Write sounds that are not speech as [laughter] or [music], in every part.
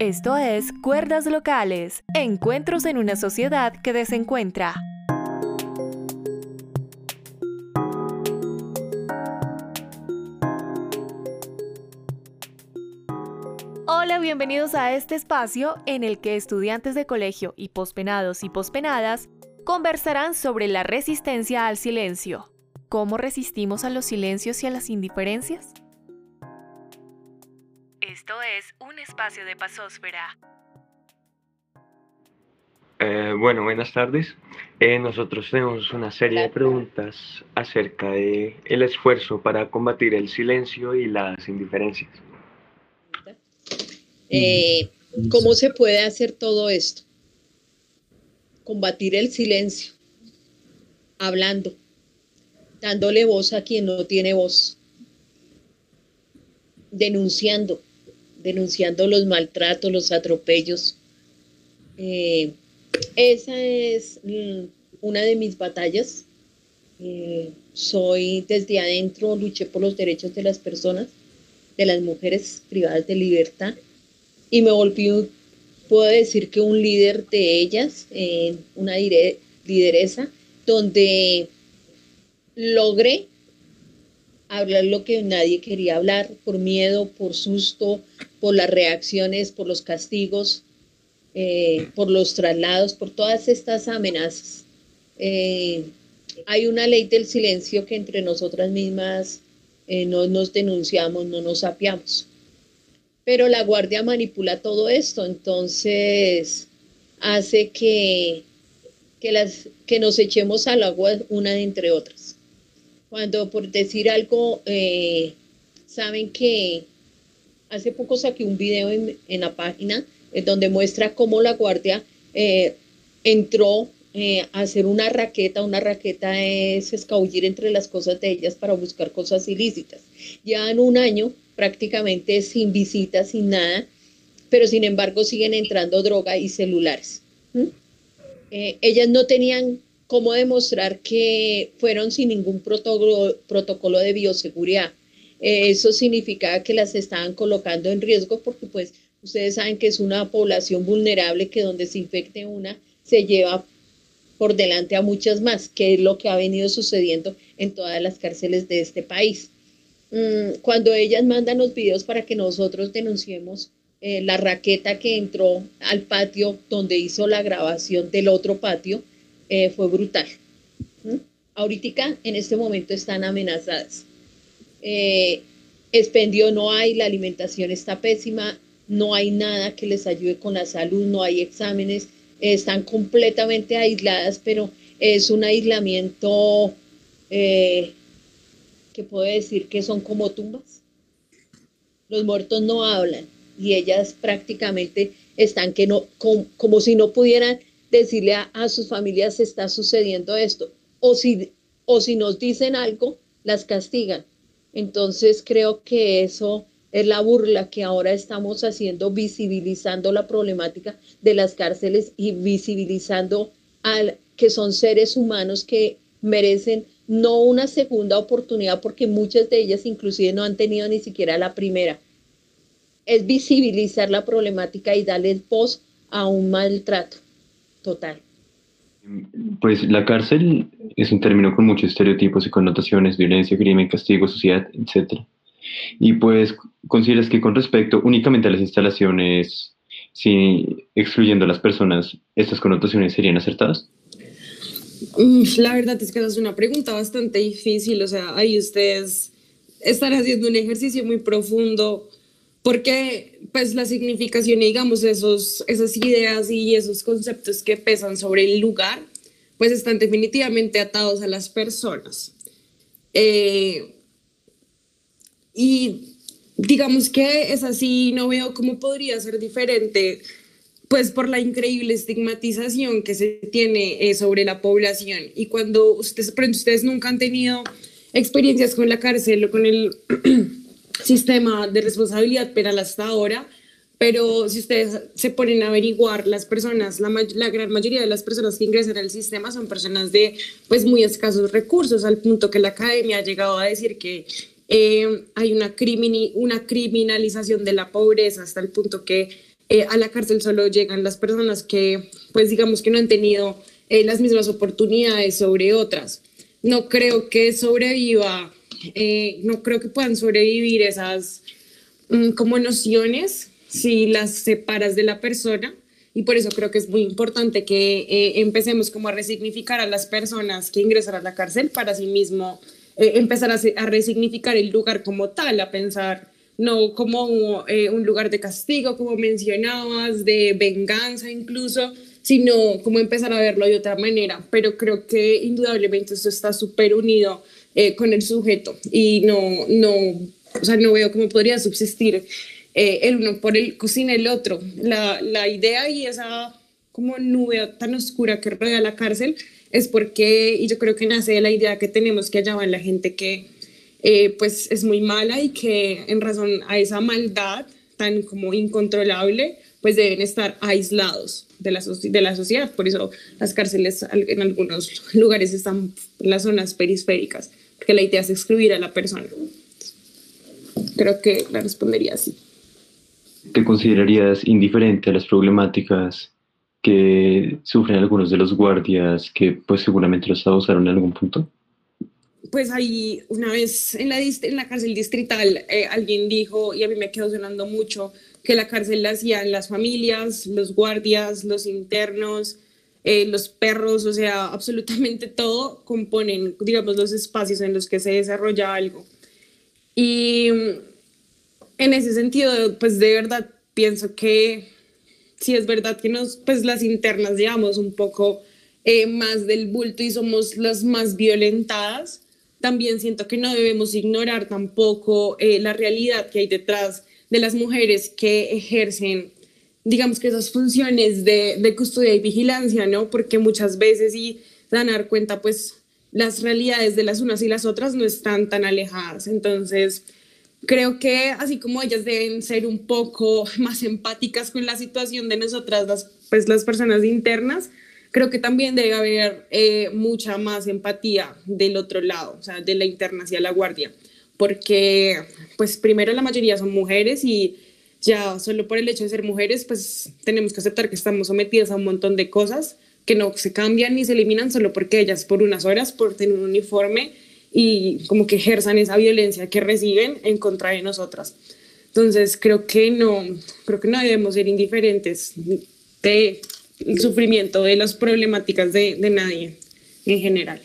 Esto es Cuerdas Locales, encuentros en una sociedad que desencuentra. Hola, bienvenidos a este espacio en el que estudiantes de colegio y pospenados y pospenadas conversarán sobre la resistencia al silencio. ¿Cómo resistimos a los silencios y a las indiferencias? Esto es un espacio de pasósfera. Eh, bueno, buenas tardes. Eh, nosotros tenemos una serie de preguntas acerca de el esfuerzo para combatir el silencio y las indiferencias. Eh, ¿Cómo se puede hacer todo esto? Combatir el silencio, hablando, dándole voz a quien no tiene voz, denunciando, denunciando los maltratos, los atropellos. Eh, esa es mm, una de mis batallas. Eh, soy desde adentro, luché por los derechos de las personas, de las mujeres privadas de libertad y me volví, puedo decir que un líder de ellas, una lideresa, donde logré hablar lo que nadie quería hablar, por miedo, por susto, por las reacciones, por los castigos, eh, por los traslados, por todas estas amenazas. Eh, hay una ley del silencio que entre nosotras mismas eh, no nos denunciamos, no nos apiamos. Pero la guardia manipula todo esto, entonces hace que, que, las, que nos echemos al agua una entre otras. Cuando por decir algo, saben que hace poco saqué un video en, la página donde muestra cómo la guardia eh, entró eh, a hacer una raqueta. Una raqueta es escabullir entre las cosas de ellas para buscar cosas ilícitas. En un año prácticamente sin visitas, sin nada, pero sin embargo siguen entrando droga y celulares. Eh, ellas no tenían cómo demostrar que fueron sin ningún protocolo, de bioseguridad eh, eso significaba que las estaban colocando en riesgo porque pues ustedes saben que es una población vulnerable que donde se infecte una se lleva por delante a muchas más, que es lo que ha venido sucediendo en todas las cárceles de este país. Mm, cuando ellas mandan los videos para que nosotros denunciemos eh, la raqueta que entró al patio donde hizo la grabación del otro patio, eh, fue brutal. ¿Mm? Ahorita, en este momento, están amenazadas eh, expendio no hay, la alimentación está pésima, no hay nada que les ayude con la salud, no hay exámenes, están completamente aisladas, pero es un aislamiento eh, que puedo decir que son como tumbas. Los muertos no hablan y ellas prácticamente están que no, como, si no pudieran decirle a, sus familias está sucediendo esto. O si, o si nos dicen algo, las castigan. Entonces creo que eso es la burla que ahora estamos haciendo, visibilizando la problemática de las cárceles y visibilizando al que son seres humanos que merecen no una segunda oportunidad porque muchas de ellas inclusive no han tenido ni siquiera la primera. Es visibilizar la problemática y darle voz a un maltrato total. Pues la cárcel es un término con muchos estereotipos y connotaciones, violencia, crimen, castigo, sociedad, etc. Y pues, ¿consideras que con respecto únicamente a las instalaciones, si excluyendo a las personas, estas connotaciones serían acertadas? La verdad es que es una pregunta bastante difícil, o sea, ahí ustedes están haciendo un ejercicio muy profundo porque pues la significación, digamos, esos, esas ideas y esos conceptos que pesan sobre el lugar, pues están definitivamente atados a las personas. Eh, y digamos que es así, no veo cómo podría ser diferente, pues por la increíble estigmatización que se tiene eh, sobre la población. Y cuando ustedes, ustedes nunca han tenido experiencias con la cárcel o con el [clears throat] sistema de responsabilidad penal hasta ahora, pero si ustedes se ponen a averiguar, las personas, la, la, gran mayoría de las personas que ingresan al sistema son personas de pues muy escasos recursos, al punto que la academia ha llegado a decir que eh, hay una, crimini, una criminalización de la pobreza hasta el punto que eh, a la cárcel solo llegan las personas que, pues digamos que no han tenido eh, las mismas oportunidades sobre otras. No creo que sobreviva, eh, no creo que puedan sobrevivir esas mm, como nociones si las separas de la persona. Y por eso creo que es muy importante que empecemos como a resignificar a las personas que ingresan a la cárcel para sí mismo empezar a, resignificar el lugar como tal, a pensar no como eh, un lugar de castigo, como mencionabas, de venganza incluso, sino como empezar a verlo de otra manera. Pero creo que indudablemente esto está súper unido eh, con el sujeto y no, no, o sea, no veo cómo podría subsistir eh, el uno por el, sin el otro. La, la idea y esa como nube tan oscura que rodea la cárcel es porque, y yo creo que nace de la idea que tenemos que allá va la gente que eh, pues es muy mala y que en razón a esa maldad tan como incontrolable, pues deben estar aislados de la, de la sociedad. Por eso las cárceles en algunos lugares están en las zonas periféricas, porque la idea es excluir a la persona. Creo que la respondería así. ¿Te considerarías indiferente a las problemáticas que sufren algunos de los guardias que pues seguramente los abusaron en algún punto? pues ahí una vez en la, en la cárcel distrital eh, alguien dijo, y a mí me quedó sonando mucho, que la cárcel la hacían las familias, los guardias, los internos, eh, los perros, o sea, absolutamente todo componen, digamos, los espacios en los que se desarrolla algo. Y en ese sentido, pues de verdad pienso que sí es verdad que nos, pues las internas llevamos un poco eh, más del bulto y somos las más violentadas, también siento que no debemos ignorar tampoco eh, la realidad que hay detrás de las mujeres que ejercen, digamos que esas funciones de, de custodia y vigilancia, ¿no? Porque muchas veces y dan dar cuenta, pues las realidades de las unas y las otras no están tan alejadas. Entonces, creo que así como ellas deben ser un poco [laughs] más empáticas con la situación de nosotras, las, pues las personas internas, creo que también debe haber eh, mucha más empatía del otro lado, o sea, de la interna hacia la guardia, porque pues primero la mayoría son mujeres y ya solo por el hecho de ser mujeres, pues tenemos que aceptar que estamos sometidas a un montón de cosas que no se cambian ni se eliminan solo porque ellas por unas horas, por tener un uniforme y como que ejerzan esa violencia que reciben en contra de nosotras. Entonces creo que no, creo que no debemos ser indiferentes de el sufrimiento de las problemáticas de, de nadie en general.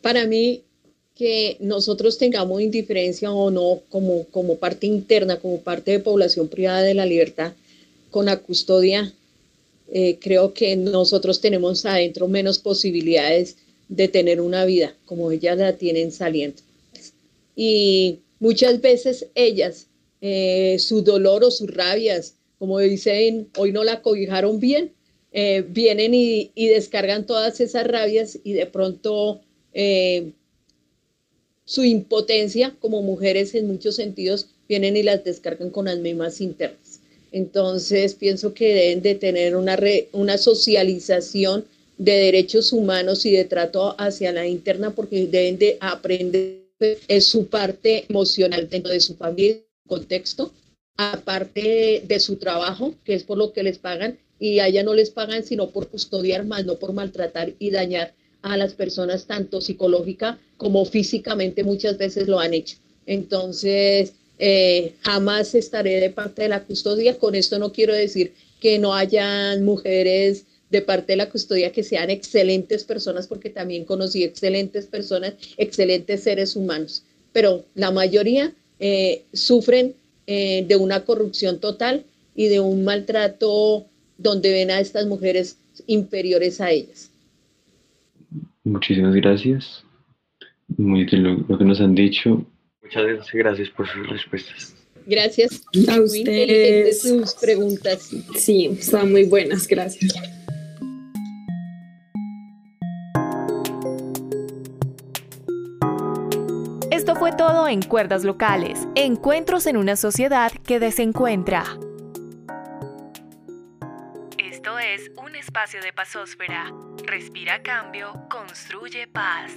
Para mí, que nosotros tengamos indiferencia o no como, como parte interna, como parte de población privada de la libertad con la custodia, eh, creo que nosotros tenemos adentro menos posibilidades de tener una vida como ellas la tienen saliendo. Y muchas veces ellas, eh, su dolor o sus rabias como dicen, hoy no la cobijaron bien, eh, vienen y, descargan todas esas rabias y de pronto eh, su impotencia como mujeres en muchos sentidos vienen y las descargan con las mismas internas. Entonces pienso que deben de tener una, una socialización de derechos humanos y de trato hacia la interna porque deben de aprender su parte emocional dentro de su familia, contexto, aparte de, su trabajo, que es por lo que les pagan, y allá no les pagan sino por custodiar más, no por maltratar y dañar a las personas tanto psicológica como físicamente muchas veces lo han hecho. Entonces, eh, jamás estaré de parte de la custodia. Con esto no quiero decir que no hayan mujeres de parte de la custodia que sean excelentes personas, porque también conocí excelentes personas, excelentes seres humanos, pero la mayoría eh, sufren eh, de una corrupción total y de un maltrato donde ven a estas mujeres inferiores a ellas. Muchísimas gracias. Muy útil lo, que nos han dicho. Muchas gracias por sus respuestas. Gracias. A ustedes. sus preguntas. Sí, están muy buenas. Gracias. Esto fue todo en Cuerdas Locales, encuentros en una sociedad que desencuentra. Esto es un espacio de pasósfera. Respira cambio, construye paz.